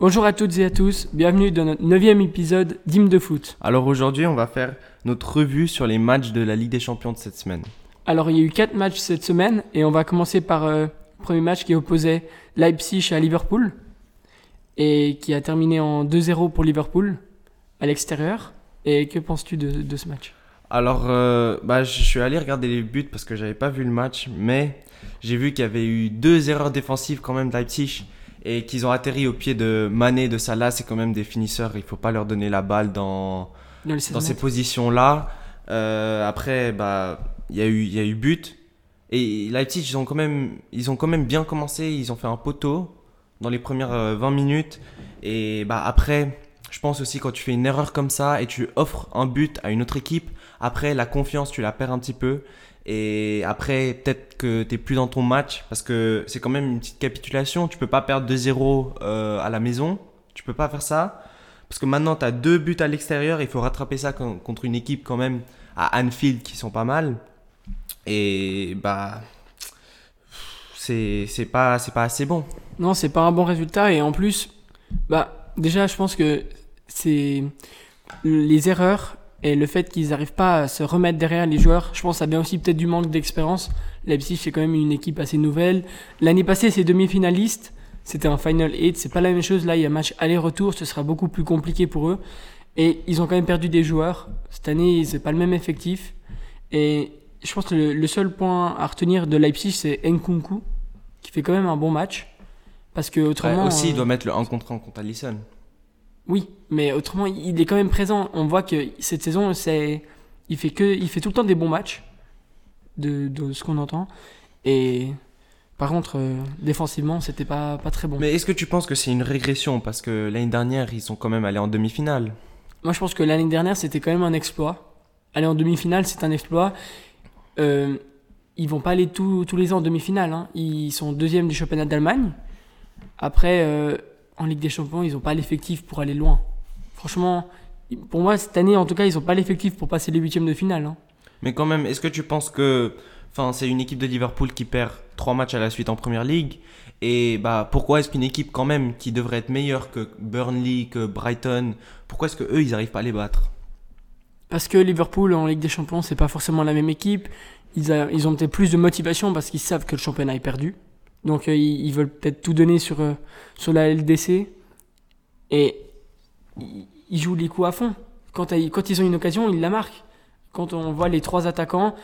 Bonjour à toutes et à tous, bienvenue dans notre neuvième épisode d'Hymne de foot. Alors aujourd'hui, on va faire notre revue sur les matchs de la Ligue des Champions de cette semaine. Alors il y a eu quatre matchs cette semaine et on va commencer par euh, le premier match qui opposait Leipzig à Liverpool et qui a terminé en 2-0 pour Liverpool à l'extérieur. Et que penses-tu de, de ce match? Alors, euh, bah, je suis allé regarder les buts parce que j'avais pas vu le match, mais j'ai vu qu'il y avait eu deux erreurs défensives quand même de Leipzig et qu'ils ont atterri au pied de Mané, de Salah. C'est quand même des finisseurs, il faut pas leur donner la balle dans, dans, les 16 dans ces positions-là. Euh, après, bah, il y a eu, il y a eu but. Et Leipzig, ils ont quand même, ils ont quand même bien commencé. Ils ont fait un poteau dans les premières euh, 20 minutes. Et bah après, je pense aussi quand tu fais une erreur comme ça et tu offres un but à une autre équipe, après la confiance, tu la perds un petit peu. Et après, peut-être que tu plus dans ton match parce que c'est quand même une petite capitulation. Tu peux pas perdre 2-0 euh, à la maison. Tu peux pas faire ça. Parce que maintenant, tu as deux buts à l'extérieur. Il faut rattraper ça con- contre une équipe quand même à Anfield qui sont pas mal. Et bah, c'est c'est pas, c'est pas assez bon. Non, c'est pas un bon résultat et en plus, bah déjà je pense que c'est les erreurs et le fait qu'ils n'arrivent pas à se remettre derrière les joueurs. Je pense que ça vient aussi peut-être du manque d'expérience. Leipzig c'est quand même une équipe assez nouvelle. L'année passée, c'est demi-finalistes. C'était un final 8, c'est pas la même chose. Là, il y a match aller-retour, ce sera beaucoup plus compliqué pour eux. Et ils ont quand même perdu des joueurs. Cette année, c'est pas le même effectif. Et je pense que le, le seul point à retenir de Leipzig, c'est Nkunku, qui fait quand même un bon match. Parce que Ouais, autrement. aussi, il euh, doit mettre le 1 contre 1 contre Allison. Oui, mais autrement, il est quand même présent. On voit que cette saison, c'est, il fait que, il fait tout le temps des bons matchs, de, de ce qu'on entend. Et par contre, euh, défensivement, c'était pas, pas très bon. Mais est-ce que tu penses que c'est une régression? Parce que l'année dernière, ils sont quand même allés en demi-finale. Moi, je pense que l'année dernière, c'était quand même un exploit. Aller en demi-finale, c'est un exploit. Euh, ils vont pas aller tous tous les ans en demi-finale. hein. Ils sont deuxième du championnat d'Allemagne. Après, euh, en Ligue des Champions, ils ont pas l'effectif pour aller loin. Franchement, pour moi, cette année, en tout cas, ils ont pas l'effectif pour passer les huitièmes de finale. hein. Mais quand même, est-ce que tu penses que. Enfin, c'est une équipe de Liverpool qui perd trois matchs à la suite en première ligue. Et bah, pourquoi est-ce qu'une équipe, quand même, qui devrait être meilleure que Burnley, que Brighton, pourquoi est-ce que eux, ils arrivent pas à les battre? Parce que Liverpool en Ligue des Champions, c'est pas forcément la même équipe. Ils, a- ils ont peut-être plus de motivation parce qu'ils savent que le championnat est perdu. Donc euh, ils, veulent peut-être tout donner sur, euh, sur la LDC. Et ils, jouent les coups à fond. Quand, ils- ont une occasion, ils la marquent. Quand on voit les trois attaquants,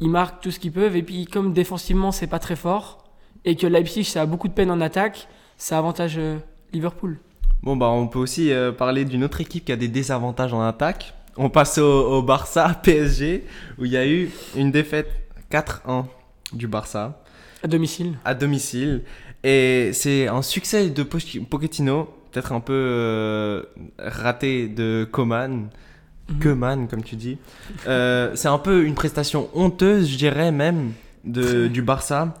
ils marquent tout ce qu'ils peuvent. Et puis comme défensivement, c'est pas très fort, et que Leipzig, ça a beaucoup de peine en attaque, ça avantage euh, Liverpool. Bon, bah, on peut aussi parler d'une autre équipe qui a des désavantages en attaque. On passe au Barça PSG, où il y a eu une défaite 4-1 du Barça. À domicile. à domicile. Et c'est un succès de Poch- Pochettino, peut-être un peu euh, raté de Coman. Mhm. Koeman, comme tu dis. Euh, c'est un peu une prestation honteuse, je dirais même, de, du Barça.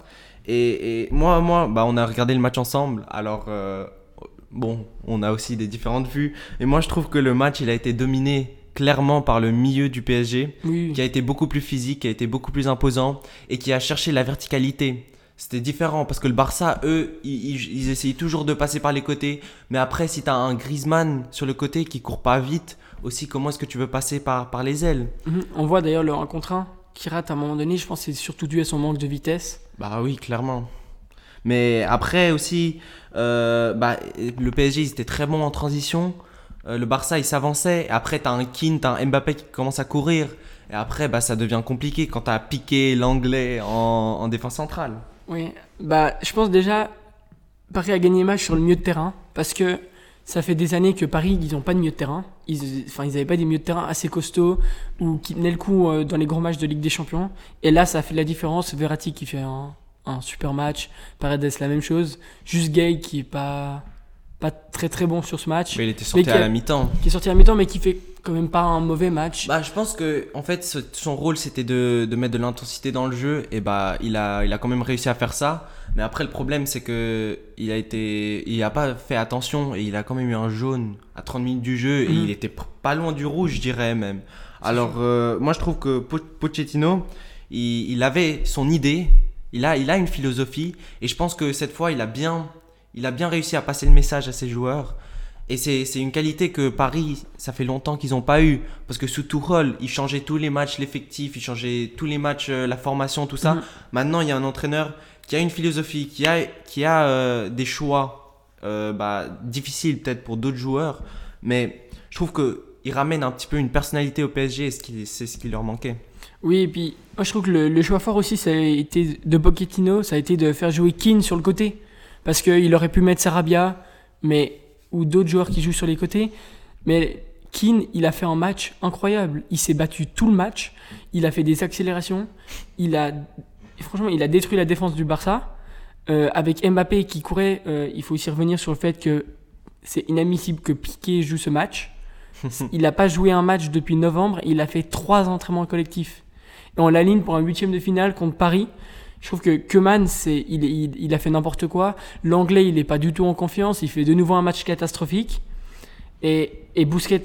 Et, et moi, moi bah, on a regardé le match ensemble. Alors, euh, bon, on a aussi des différentes vues. Et moi, je trouve que le match, il a été dominé clairement par le milieu du PSG Oui. qui a été beaucoup plus physique, qui a été beaucoup plus imposant et qui a cherché la verticalité. C'était différent parce que le Barça, eux, ils, ils, ils essayent toujours de passer par les côtés. Mais après, si tu as un Griezmann sur le côté qui court pas vite, aussi, comment est-ce que tu veux passer par, par les ailes? Mhm. On voit d'ailleurs le 1 contre 1 qui rate à un moment donné. Je pense que c'est surtout dû à son manque de vitesse. Bah oui, clairement. Mais après aussi, euh, bah, le PSG, ils étaient très bons en transition. Euh, le Barça, il s'avançait. Après, tu as un Keane, tu as un Mbappé qui commence à courir. Et après, bah, ça devient compliqué quand tu as piqué l'anglais en, en défense centrale. Oui. Bah, je pense déjà Paris a gagné le match sur le milieu de terrain parce que ça fait des années que Paris ils n'ont pas de milieu de terrain. Ils, enfin, ils n'avaient pas des milieux de terrain assez costauds ou qui tenaient le coup euh, dans les gros matchs de Ligue des Champions. Et là, ça fait la différence. Verratti qui fait un, un super match, Paredes la même chose. Juste Gay qui est pas pas très très bon sur ce match, Mais il était sorti à a- la mi-temps. qui est sorti à mi-temps mais qui fait quand même pas un mauvais match. Bah, je pense que en fait, ce- son rôle c'était de, de mettre de l'intensité dans le jeu et bah il a, il a quand même réussi à faire ça. Mais après, le problème c'est que il a été, il a pas fait attention et il a quand même eu un jaune à 30 minutes du jeu et Mhm. il était pas loin du rouge, je dirais même. Alors, euh, moi je trouve que Po- Pochettino, il, il avait son idée, il a, il a une philosophie et je pense que cette fois il a bien, il a bien réussi à passer le message à ses joueurs. Et c'est une qualité que Paris, ça fait longtemps qu'ils n'ont pas eu. Parce que sous Tourelle, il changeait tous les matchs, l'effectif, il changeait tous les matchs, euh, la formation, tout ça. Mhm. Maintenant, il y a un entraîneur qui a une philosophie, qui a, qui a euh, des choix euh, bah, difficiles peut-être pour d'autres joueurs. Mais je trouve qu'il ramène un petit peu une personnalité au PSG et ce qui- c'est ce qui leur manquait. Oui, et puis moi je trouve que le, le choix fort aussi, ça a été de Pochettino, ça a été de faire jouer Keane sur le côté. Parce qu'il aurait pu mettre Sarabia, mais, ou d'autres joueurs qui jouent sur les côtés. Mais Keane, il a fait un match incroyable. Il s'est battu tout le match. Il a fait des accélérations. Il a, franchement, il a détruit la défense du Barça. Euh, avec Mbappé qui courait, euh, il faut aussi revenir sur le fait que c'est inadmissible que Piqué joue ce match. il n'a pas joué un match depuis novembre. Il a fait trois entraînements collectifs. Et on l'aligne pour un huitième de finale contre Paris. Je trouve que Keman, c'est, il, il, il a fait n'importe quoi. L'anglais, il n'est pas du tout en confiance. Il fait de nouveau un match catastrophique. Et, et Busquets,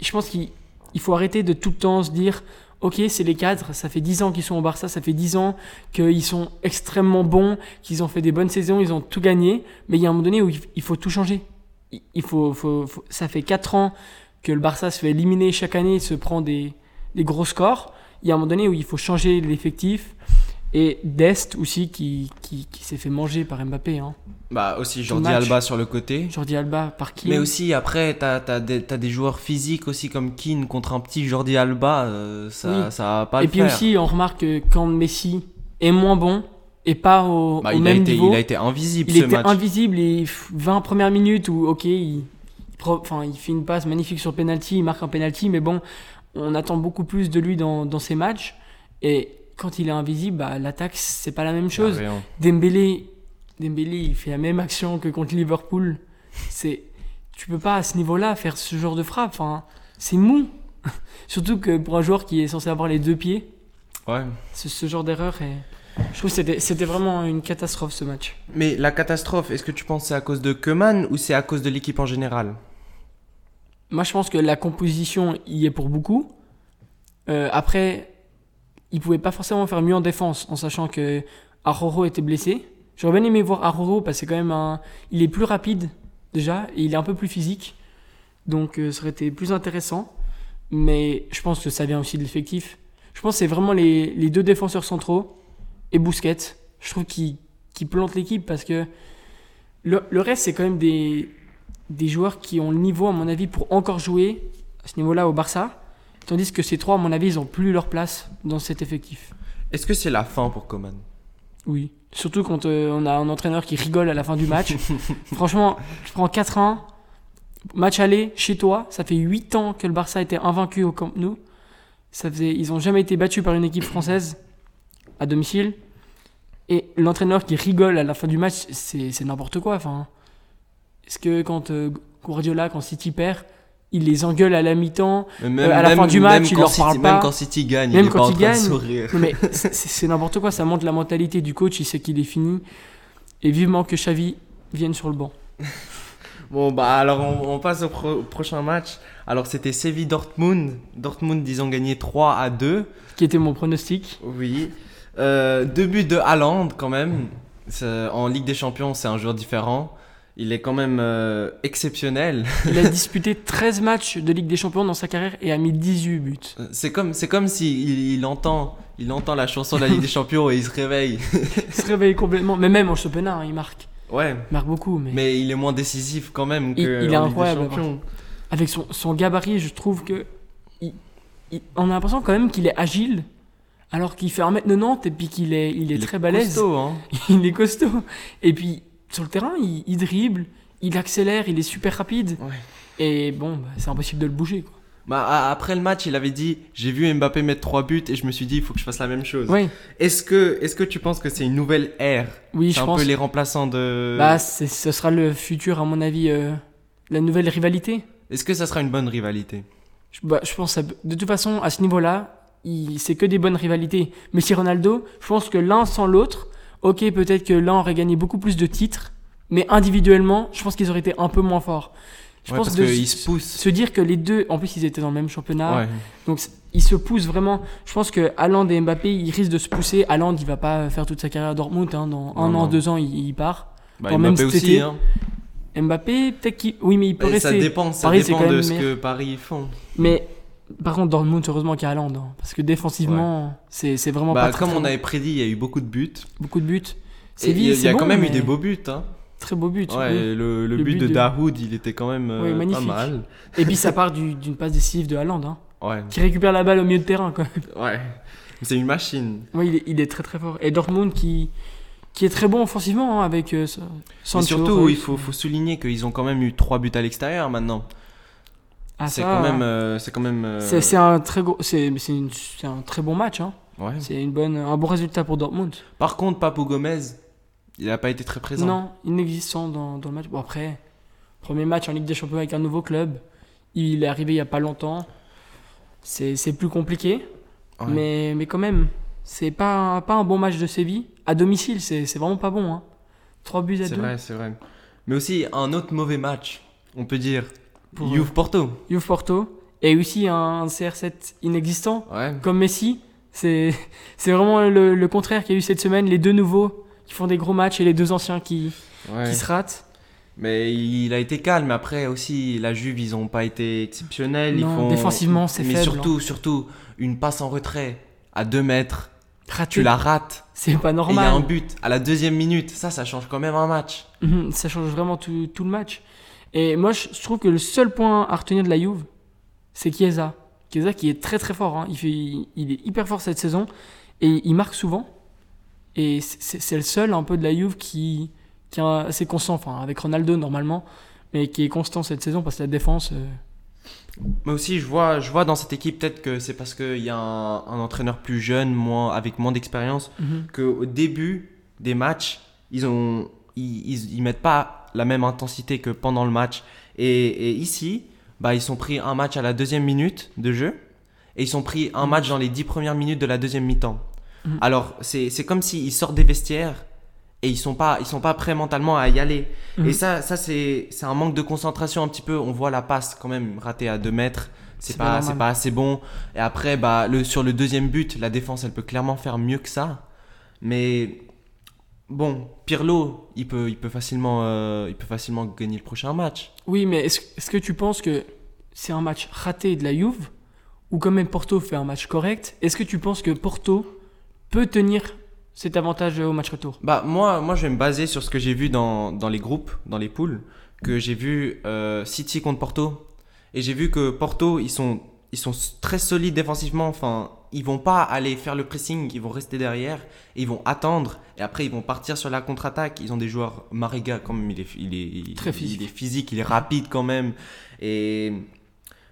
je pense qu'il il faut arrêter de tout le temps se dire Ok, c'est les cadres, ça fait 10 ans qu'ils sont au Barça, ça fait 10 ans qu'ils sont extrêmement bons, qu'ils ont fait des bonnes saisons, ils ont tout gagné. Mais il y a un moment donné où il, il faut tout changer. Il, il faut, faut- faut- ça fait 4 ans que le Barça se fait éliminer chaque année et se prend des, des gros scores. Il y a un moment donné où il faut changer l'effectif. Et Dest aussi qui, qui, qui s'est fait manger par Mbappé. Hein. Bah aussi Jordi. Alba sur le côté. Jordi Alba par qui Mais aussi après, t'as as des, t'as des joueurs physiques aussi comme Keane contre un petit Jordi Alba, euh, ça, Oui. ça va pas Et le puis faire. aussi, on remarque que quand Messi est moins bon et pas au, Bah, au il, a même été, niveau, il a été invisible il ce était match. invisible pff, 20 premières minutes où, ok, il, enfin, il fait une passe magnifique sur penalty, il marque un penalty, mais bon, on attend beaucoup plus de lui dans, dans ces matchs. Et quand il est invisible, bah, l'attaque, c'est pas la même chose. Ah. Dembélé, Dembélé, il fait la même action que contre Liverpool. C'est, tu peux pas à ce niveau-là faire ce genre de frappe. Enfin, c'est mou. Surtout que pour un joueur qui est censé avoir les deux pieds, Ouais. ce, ce genre d'erreur est. Je trouve que c'était, c'était vraiment une catastrophe ce match. Mais la catastrophe, est-ce que tu penses que c'est à cause de Keman ou c'est à cause de l'équipe en général? Moi, je pense que la composition y est pour beaucoup. Euh, après, il pouvait pas forcément faire mieux en défense, en sachant que Aroro était blessé. J'aurais bien aimé voir Aroro parce que quand même un. Il est plus rapide déjà et il est un peu plus physique, donc euh, ça aurait été plus intéressant. Mais je pense que ça vient aussi de l'effectif. Je pense que c'est vraiment les, deux défenseurs centraux et Bousquet. Je trouve qu'ils plantent l'équipe parce que le, le reste c'est quand même des des joueurs qui ont le niveau, à mon avis, pour encore jouer à ce niveau-là au Barça. Tandis que ces trois, à mon avis, ils ont plus leur place dans cet effectif. Est-ce que c'est la fin pour Coman? Oui. Surtout quand euh, on a un entraîneur qui rigole à la fin du match. Franchement, tu prends 4-1, match aller chez toi. Ça fait 8 ans que le Barça était invaincu au Camp Nou. Ça faisait, ils ont jamais été battus par une équipe française à domicile. Et l'entraîneur qui rigole à la fin du match, c'est c'est n'importe quoi. Enfin, est-ce que quand euh, Guardiola, quand City perd, il les engueule à la mi-temps Mais Euh, à la fin du match, il leur City- parle pas. Même quand City gagne, Même il est quand pas en il train de gagne. sourire. Non, mais c'est n'importe quoi, ça montre la mentalité du coach, il sait qu'il est fini. Et vivement que Xavi vienne sur le banc. Bon, bah alors on, on passe au, pro- au prochain match. Alors c'était Séville-Dortmund. Dortmund, ils ont gagné 3 à 2. Qui était mon pronostic. Oui. Euh, deux buts de Haaland quand même. En Ligue des Champions, c'est un joueur différent. Il est quand même euh, exceptionnel. Il a disputé 13 matchs de Ligue des Champions dans sa carrière et a mis 18 buts. C'est comme, c'est comme si il, il entend, il entend la chanson de la Ligue des Champions et il se réveille. Il se réveille complètement. Mais même en championnat, hein, il marque. Ouais. Il marque beaucoup. Mais, Mais il est moins décisif quand même que Il- il est en Ligue des incroyable, Champions. avec son, son gabarit, je trouve que. il- on a l'impression quand même qu'il est agile. Alors qu'il fait 1m90 et puis qu'il est, il est Il très balèze. costaud, hein. il est costaud. Et puis, sur le terrain, il, il dribble, il accélère, il est super rapide. Ouais. Et bon, bah, c'est impossible de le bouger. Quoi. Bah, après le match, il avait dit J'ai vu Mbappé mettre 3 buts et je me suis dit Il faut que je fasse la même chose. Ouais, Est-ce que, est que tu penses que c'est une nouvelle ère? Oui, je un pense. peu les remplaçants de. Bah, ce sera le futur, à mon avis, euh, la nouvelle rivalité. Est-ce que ça sera une bonne rivalité? Je, bah, je pense, de toute façon, à ce niveau-là, il- c'est que des bonnes rivalités. Messi Ronaldo, je pense que l'un sans l'autre, ok, peut-être que l'un aurait gagné beaucoup plus de titres, mais individuellement, je pense qu'ils auraient été un peu moins forts. Je Ouais, pense parce de se- se poussent. se dire que les deux, en plus, ils étaient dans le même championnat. Ouais. Donc ils se poussent vraiment. Je pense que Haaland et Mbappé, ils risquent de se pousser. Haaland, il va pas faire toute sa carrière à Dortmund. hein. Dans un Non, an, non. deux ans, il, il part. Bah, même Mbappé cet aussi. été. Hein. Mbappé, peut-être qu'il. Oui, mais il peut rester. ça dépend, ça Paris, dépend de même ce que Paris font. Mais par contre, Dortmund, heureusement qu'il y a Haaland. hein, parce que défensivement, c'est c'est vraiment Bah, pas très, comme très on bon. avait prédit, il y a eu beaucoup de buts. Beaucoup de buts. Et Il y a, il y a c'est quand bon, même eu mais des beaux buts. Hein. Très beaux buts. Ouais, oui. le, le Le but, de, Dahoud, il était quand même euh, Oui, pas magnifique. mal. Et puis ça part du- d'une passe décisive de Haaland, hein, Ouais, qui récupère la balle au milieu de terrain. Quoi. ouais. C'est une machine. Oui, il est, il est très très fort. Et Dortmund qui, qui est très bon offensivement hein, avec euh, Sa- Mais Sancho. surtout, Reus. il faut, faut souligner qu'ils ont quand même eu 3 buts à l'extérieur maintenant. Ah, c'est quand même. euh, c'est quand même. euh, C'est c'est un très gros, c'est c'est une- c'est un très bon match. Hein. ouais. C'est une bonne, un bon résultat pour Dortmund. Par contre, Papo Gomez, il n'a pas été très présent. Non, inexistant dans, dans le match. Bon après, premier match en Ligue des Champions avec un nouveau club. Il est arrivé il y a pas longtemps. C'est c'est plus compliqué, Ouais. mais mais quand même, c'est pas pas un bon match de Séville à domicile. C'est c'est vraiment pas bon. Hein. 3 buts à C'est 2 vrai, c'est vrai. Mais aussi, un autre mauvais match, on peut dire. Pour Juve Porto. Juve Porto et aussi un CR7 inexistant Ouais. comme Messi. C'est vraiment le, le contraire qu'il y a eu cette semaine. Les deux nouveaux qui font des gros matchs et les deux anciens qui, ouais. qui se ratent. Mais il a été calme. Après aussi, la Juve, ils n'ont pas été exceptionnels. ils font... défensivement, c'est Mais faible, hein. surtout, surtout, une passe en retrait à 2 mètres, tu la rates. C'est pas Et il y normal. a un but à la deuxième minute. Ça, ça change quand même un match. Mhm, Ça change vraiment tout, tout le match. Et moi, je, trouve que le seul point à retenir de la Juve, c'est Chiesa. Chiesa qui est très très fort. hein. Il, fait, il, est hyper fort cette saison et il marque souvent. Et c'est le seul un peu de la Juve qui, qui est assez constant, enfin avec Ronaldo normalement, mais qui est constant cette saison parce que la défense. euh, Mais aussi, je vois, je vois dans cette équipe, peut-être que c'est parce qu'il y a un, un entraîneur plus jeune, moins, avec moins d'expérience, mhm. qu'au début des matchs, ils ont, ils, ils, ils mettent pas la même intensité que pendant le match. Et, et ici, bah, ils sont pris un match à la deuxième minute de jeu et ils sont pris un match dans les dix premières minutes de la deuxième mi-temps. Mhm. Alors, c'est comme s'ils sortent des vestiaires et ils sont pas, ils sont pas prêts mentalement à y aller. Mhm. Et ça, ça c'est un manque de concentration un petit peu. On voit la passe quand même ratée à 2 mètres. C'est pas, c'est pas assez bon. Et après, bah, le, sur le deuxième but, la défense, elle peut clairement faire mieux que ça. Mais bon, Pirlo, il peut, il peut facilement, euh, il peut facilement gagner le prochain match. Oui, mais est-ce que tu penses que c'est un match raté de la Juve ou quand même Porto fait un match correct? Est-ce que tu penses que Porto peut tenir cet avantage au match retour? Bah moi, moi je vais me baser sur ce que j'ai vu dans, dans les groupes, dans les poules, que j'ai vu euh, City contre Porto. Et j'ai vu que Porto, ils sont, ils sont très solides défensivement. Enfin, ils vont pas aller faire le pressing, ils vont rester derrière, et ils vont attendre. Et après, ils vont partir sur la contre-attaque. Ils ont des joueurs, Mariga, quand même, il est, il est, il- Très physique. il est physique, il est rapide quand même. Et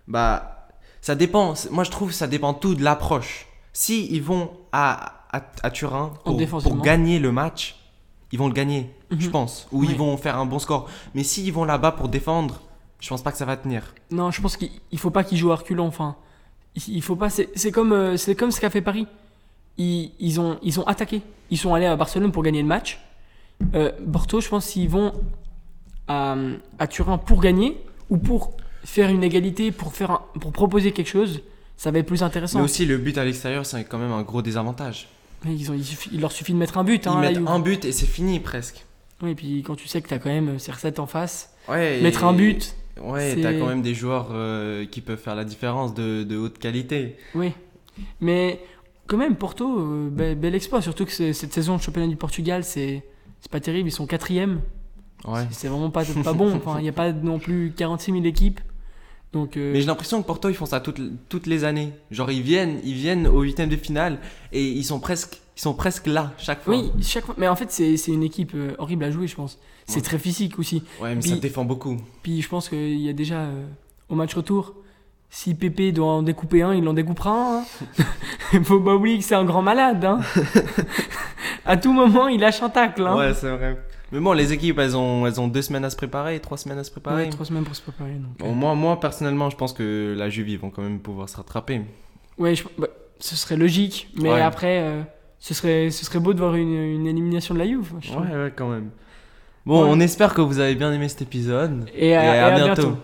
bah, ça dépend. Moi, je trouve que ça dépend tout de l'approche. Si ils vont à, à, à Turin pour, gagner le match, ils vont le gagner, je Mhm. pense. Ou ils vont faire un bon score. Mais s'ils vont là-bas pour défendre, je pense pas que ça va tenir. Non, je pense qu'il il faut pas qu'il joue à reculons. Enfin, il, faut pas. C'est comme, euh, c'est comme ce qu'a fait Paris. Ils, ils ont, ils ont attaqué. Ils sont allés à Barcelone pour gagner le match. Euh, Porto, je pense s'ils vont à, à Turin pour gagner ou pour faire une égalité, pour faire, un- pour proposer quelque chose, ça va être plus intéressant. Mais aussi, le but à l'extérieur, c'est quand même un gros désavantage. Ils ont, il, suffit- il leur suffit de mettre un but. Ils Hein, la mettent un but et c'est fini presque. Oui, et puis quand tu sais que tu as quand même CR7 en face, Ouais, mettre et- un but, Ouais, t'as quand même des joueurs euh, qui peuvent faire la différence de, de haute qualité. oui. Mais quand même, Porto, euh, be- bel exploit. Surtout que cette saison, le championnat du Portugal, c'est pas terrible. Ils sont quatrième. Ouais. C'est vraiment pas, pas bon. Enfin, il n'y a pas non plus 46 000 équipes. Donc, euh, Mais j'ai l'impression que Porto, ils font ça toutes, toutes les années. Genre, ils viennent, ils viennent au huitième de finale et ils sont presque, ils sont presque là chaque fois. oui, chaque fois. Mais en fait, c'est c'est une équipe euh, horrible à jouer, je pense. C'est Ouais. très physique aussi. Ouais, mais Puis- ça défend beaucoup. Puis je pense qu'il y a déjà euh, au match retour, si Pépé doit en découper un, il en découpera un. hein. Faut pas oublier que c'est un grand malade. Hein. à tout moment, il lâche un tacle. Hein. Ouais, c'est vrai. Mais bon, les équipes, elles ont, elles ont deux semaines à se préparer, trois semaines à se préparer. Ouais, trois semaines pour se préparer. donc, Bon, euh. moi, moi, personnellement, je pense que la Juve, ils vont quand même pouvoir se rattraper. Ouais, je- bah, ce serait logique. Mais Ouais. après, euh, ce, serait, ce serait beau de voir une, une élimination de la Juve. Ouais, ouais, quand même. Bon, Ouais. on espère que vous avez bien aimé cet épisode. Et, à- Et à et à bientôt. bientôt.